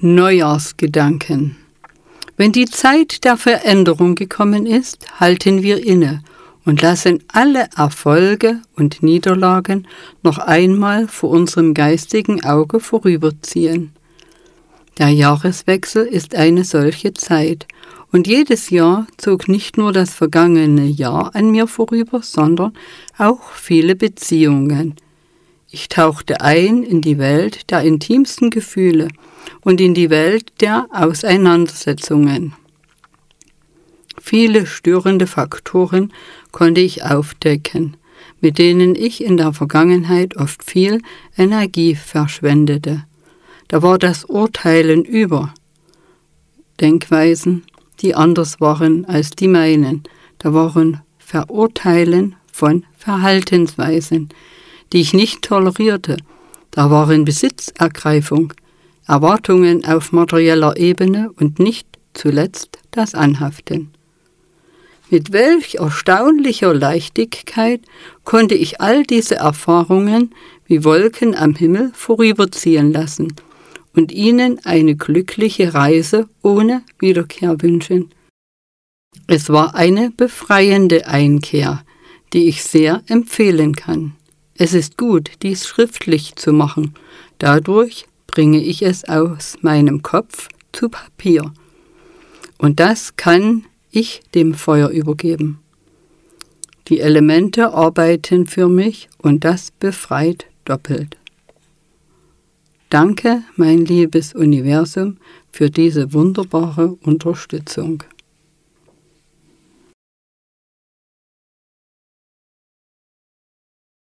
Neujahrsgedanken. Wenn die Zeit der Veränderung gekommen ist, halten wir inne und lassen alle Erfolge und Niederlagen noch einmal vor unserem geistigen Auge vorüberziehen. Der Jahreswechsel ist eine solche Zeit, und jedes Jahr zog nicht nur das vergangene Jahr an mir vorüber, sondern auch viele Beziehungen. Ich tauchte ein in die Welt der intimsten Gefühle, und in die Welt der Auseinandersetzungen. Viele störende Faktoren konnte ich aufdecken, mit denen ich in der Vergangenheit oft viel Energie verschwendete. Da war das Urteilen über Denkweisen, die anders waren als die meinen. Da waren Verurteilen von Verhaltensweisen, die ich nicht tolerierte. Da waren Besitzergreifung, Erwartungen auf materieller Ebene und nicht zuletzt das Anhaften. Mit welch erstaunlicher Leichtigkeit konnte ich all diese Erfahrungen wie Wolken am Himmel vorüberziehen lassen und ihnen eine glückliche Reise ohne Wiederkehr wünschen. Es war eine befreiende Einkehr, die ich sehr empfehlen kann. Es ist gut, dies schriftlich zu machen. Dadurch bringe ich es aus meinem Kopf zu Papier. Und das kann ich dem Feuer übergeben. Die Elemente arbeiten für mich und das befreit doppelt. Danke, mein liebes Universum, für diese wunderbare Unterstützung.